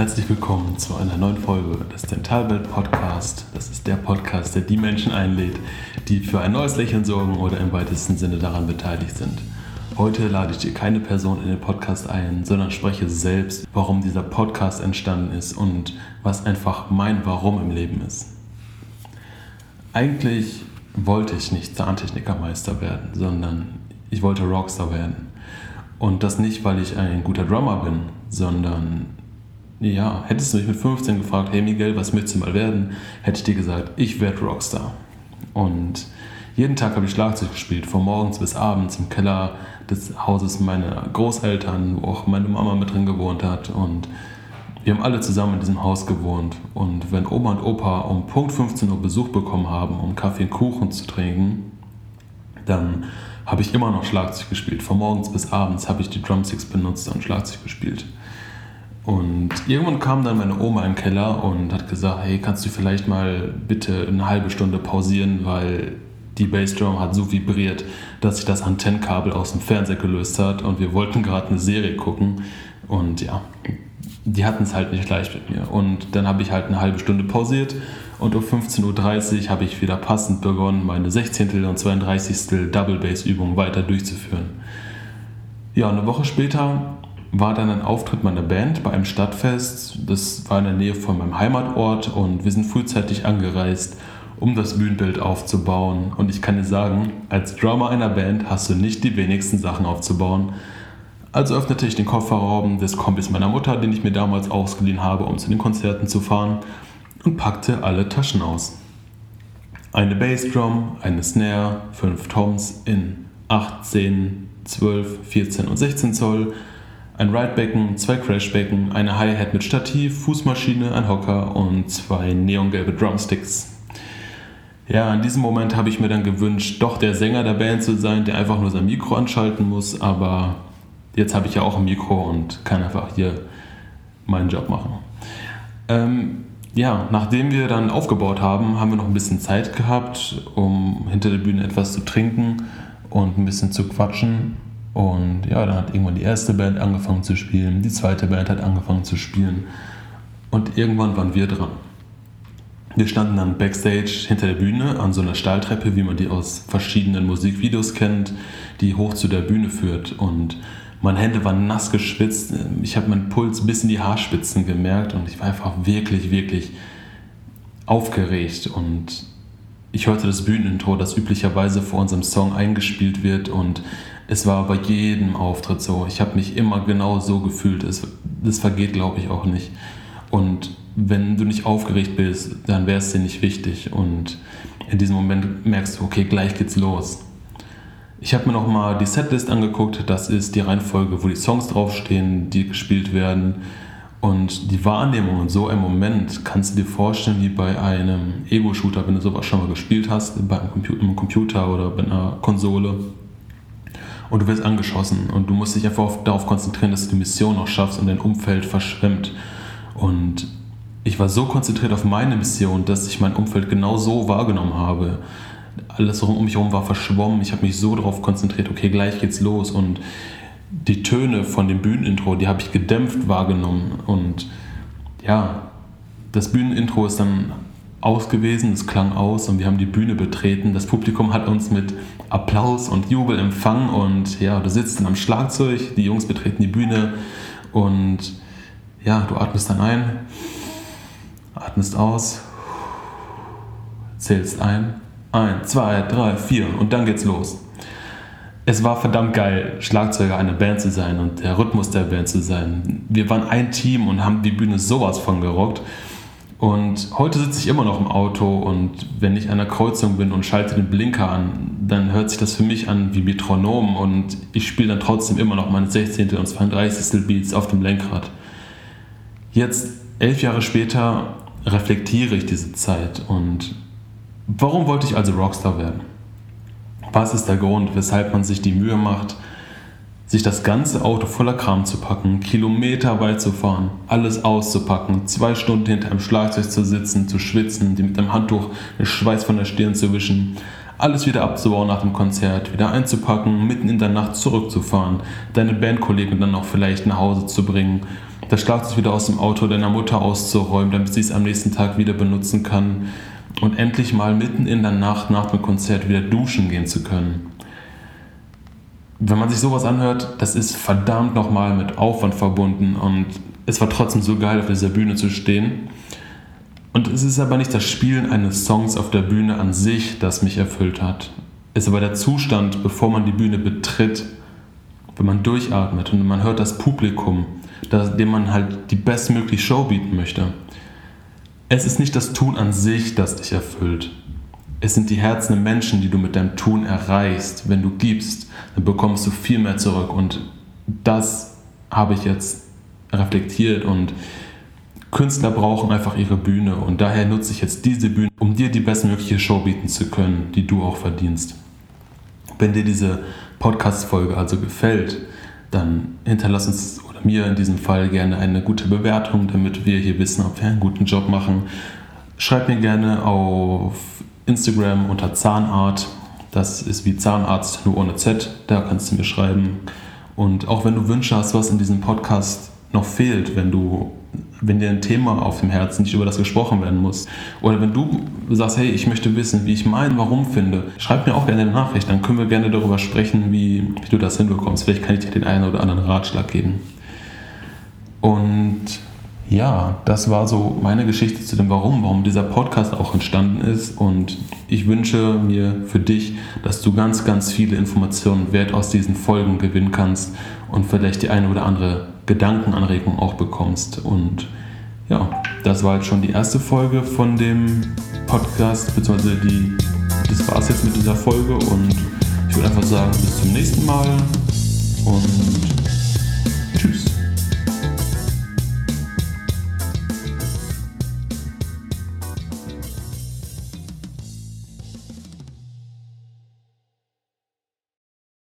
Herzlich willkommen zu einer neuen Folge des Dentalwelt Podcast. Das ist der Podcast, der die Menschen einlädt, die für ein neues Lächeln sorgen oder im weitesten Sinne daran beteiligt sind. Heute lade ich dir keine Person in den Podcast ein, sondern spreche selbst, warum dieser Podcast entstanden ist und was einfach mein Warum im Leben ist. Eigentlich wollte ich nicht Zahntechnikermeister werden, sondern ich wollte Rockstar werden. Und das nicht, weil ich ein guter Drummer bin, sondern ja, hättest du mich mit 15 gefragt, hey Miguel, was möchtest du mal werden, hätte ich dir gesagt, ich werde Rockstar. Und jeden Tag habe ich Schlagzeug gespielt, von morgens bis abends im Keller des Hauses meiner Großeltern, wo auch meine Mama mit drin gewohnt hat. Und wir haben alle zusammen in diesem Haus gewohnt. Und wenn Oma und Opa um Punkt 15 Uhr Besuch bekommen haben, um Kaffee und Kuchen zu trinken, dann habe ich immer noch Schlagzeug gespielt. Von morgens bis abends habe ich die Drumsticks benutzt und Schlagzeug gespielt. Und irgendwann kam dann meine Oma im Keller und hat gesagt, hey, kannst du vielleicht mal bitte eine halbe Stunde pausieren, weil die Bassdrum hat so vibriert, dass sich das Antennenkabel aus dem Fernseher gelöst hat und wir wollten gerade eine Serie gucken und ja, die hatten es halt nicht leicht mit mir. Und dann habe ich halt eine halbe Stunde pausiert und um 15.30 Uhr habe ich wieder passend begonnen, meine 16. und 32. Double Bass Übung weiter durchzuführen. Ja, eine Woche später war dann ein Auftritt meiner Band bei einem Stadtfest. Das war in der Nähe von meinem Heimatort und wir sind frühzeitig angereist, um das Bühnenbild aufzubauen. Und ich kann dir sagen, als Drummer einer Band hast du nicht die wenigsten Sachen aufzubauen. Also öffnete ich den Kofferraum des Kombis meiner Mutter, den ich mir damals ausgeliehen habe, um zu den Konzerten zu fahren, und packte alle Taschen aus. Eine Bassdrum, eine Snare, fünf Toms in 18, 12, 14 und 16 Zoll, ein Ridebecken, zwei Crashbecken, eine Hi-Hat mit Stativ, Fußmaschine, ein Hocker und zwei neongelbe Drumsticks. Ja, in diesem Moment habe ich mir dann gewünscht, doch der Sänger der Band zu sein, der einfach nur sein Mikro anschalten muss, aber jetzt habe ich ja auch ein Mikro und kann einfach hier meinen Job machen. Ähm, ja, nachdem wir dann aufgebaut haben, haben wir noch ein bisschen Zeit gehabt, um hinter der Bühne etwas zu trinken und ein bisschen zu quatschen. Und ja, dann hat irgendwann die erste Band angefangen zu spielen, die zweite Band hat angefangen zu spielen und irgendwann waren wir dran. Wir standen dann backstage hinter der Bühne an so einer Stahltreppe, wie man die aus verschiedenen Musikvideos kennt, die hoch zu der Bühne führt. Und meine Hände waren nass geschwitzt. Ich habe meinen Puls bis in die Haarspitzen gemerkt und ich war einfach wirklich, wirklich aufgeregt. Und ich hörte das Bühnenintro, das üblicherweise vor unserem Song eingespielt wird. Und es war bei jedem Auftritt so. Ich habe mich immer genau so gefühlt. Es, das vergeht, glaube ich, auch nicht. Und wenn du nicht aufgeregt bist, dann wäre es dir nicht wichtig. Und in diesem Moment merkst du, okay, gleich geht's los. Ich habe mir nochmal die Setlist angeguckt. Das ist die Reihenfolge, wo die Songs draufstehen, die gespielt werden. Und die Wahrnehmung in so einem Moment kannst du dir vorstellen, wie bei einem Ego-Shooter, wenn du sowas schon mal gespielt hast, bei einem Computer oder bei einer Konsole und du wirst angeschossen und du musst dich einfach darauf konzentrieren, dass du die Mission noch schaffst und dein Umfeld verschwemmt. Und ich war so konzentriert auf meine Mission, dass ich mein Umfeld genau so wahrgenommen habe. Alles um mich herum war verschwommen. Ich habe mich so darauf konzentriert, okay, gleich geht's los. Und die Töne von dem Bühnenintro, die habe ich gedämpft wahrgenommen. Und ja, das Bühnenintro ist dann aus gewesen, es klang aus und wir haben die Bühne betreten. Das Publikum hat uns mit Applaus und Jubel empfangen und ja, du sitzt dann am Schlagzeug, die Jungs betreten die Bühne und ja, du atmest dann ein, atmest aus, zählst ein, ein, zwei, drei, vier und dann geht's los. Es war verdammt geil, Schlagzeuger einer Band zu sein und der Rhythmus der Band zu sein. Wir waren ein Team und haben die Bühne sowas von gerockt. Und heute sitze ich immer noch im Auto und wenn ich an einer Kreuzung bin und schalte den Blinker an, dann hört sich das für mich an wie Metronom und ich spiele dann trotzdem immer noch meine 16. und 32. Beats auf dem Lenkrad. Jetzt, elf Jahre später, reflektiere ich diese Zeit und warum wollte ich also Rockstar werden? Was ist der Grund, weshalb man sich die Mühe macht, sich das ganze Auto voller Kram zu packen, Kilometer weit zu fahren, alles auszupacken, zwei Stunden hinter einem Schlagzeug zu sitzen, zu schwitzen, die mit einem Handtuch den Schweiß von der Stirn zu wischen, alles wieder abzubauen nach dem Konzert, wieder einzupacken, mitten in der Nacht zurückzufahren, deine Bandkollegen dann auch vielleicht nach Hause zu bringen, das Schlagzeug wieder aus dem Auto deiner Mutter auszuräumen, damit sie es am nächsten Tag wieder benutzen kann und endlich mal mitten in der Nacht nach dem Konzert wieder duschen gehen zu können. Wenn man sich sowas anhört, das ist verdammt nochmal mit Aufwand verbunden und es war trotzdem so geil, auf dieser Bühne zu stehen. Und es ist aber nicht das Spielen eines Songs auf der Bühne an sich, das mich erfüllt hat. Es ist aber der Zustand, bevor man die Bühne betritt, wenn man durchatmet und man hört das Publikum, dem man halt die bestmögliche Show bieten möchte. Es ist nicht das Tun an sich, das dich erfüllt. Es sind die Herzen der Menschen, die du mit deinem Tun erreichst. Wenn du gibst, dann bekommst du viel mehr zurück. Und das habe ich jetzt reflektiert und Künstler brauchen einfach ihre Bühne und daher nutze ich jetzt diese Bühne, um dir die bestmögliche Show bieten zu können, die du auch verdienst. Wenn dir diese Podcast-Folge also gefällt, dann hinterlass uns oder mir in diesem Fall gerne eine gute Bewertung, damit wir hier wissen, ob wir einen guten Job machen. Schreib mir gerne auf Instagram unter Zahnart. Das ist wie Zahnarzt, nur ohne Z. Da kannst du mir schreiben. Und auch wenn du Wünsche hast, was in diesem Podcast noch fehlt, wenn du wenn dir ein Thema auf dem Herzen nicht über das gesprochen werden muss. Oder wenn du sagst, hey, ich möchte wissen, wie ich mein Warum finde, schreib mir auch gerne eine Nachricht, dann können wir gerne darüber sprechen, wie, wie du das hinbekommst. Vielleicht kann ich dir den einen oder anderen Ratschlag geben. Und ja, das war so meine Geschichte zu dem Warum, warum dieser Podcast auch entstanden ist. Und ich wünsche mir für dich, dass du ganz, ganz viele Informationen Wert aus diesen Folgen gewinnen kannst und vielleicht die eine oder andere Gedankenanregung auch bekommst. Und ja, das war jetzt schon die erste Folge von dem Podcast, beziehungsweise die, das war es jetzt mit dieser Folge. Und ich würde einfach sagen, bis zum nächsten Mal und.